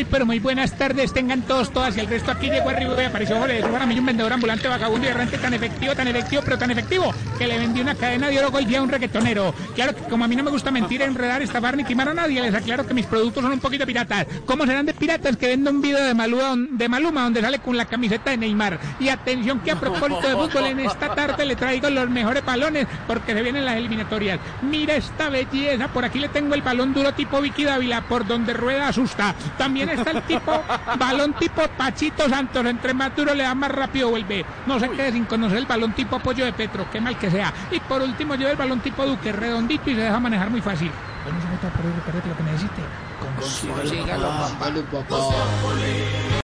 Muy, pero muy buenas tardes, tengan todos, todas. Y el resto aquí llegó arriba y apareció Jorge de mí un vendedor ambulante, vagabundo y errante tan efectivo, tan efectivo, pero tan efectivo, que le vendí una cadena de oro y a un reggaetonero. Claro que como a mí no me gusta mentir, enredar, estafar ni timar a nadie, les aclaro que mis productos son un poquito piratas. ¿Cómo serán de piratas que vendo un video de Maluma, de Maluma donde sale con la camiseta de Neymar? Y atención que a propósito de fútbol, en esta tarde le traigo los mejores balones porque se vienen las eliminatorias. Mira esta belleza, por aquí le tengo el balón duro tipo Vicky Dávila, por donde rueda asusta. También está el tipo balón tipo Pachito Santos, entre más duro le da más rápido vuelve. No se quede sin conocer el balón tipo apoyo de Petro, qué mal que sea. Y por último lleva el balón tipo Duque, redondito y se deja manejar muy fácil. Bueno, se meta por ahí, lo que necesite. Consígalo, papá.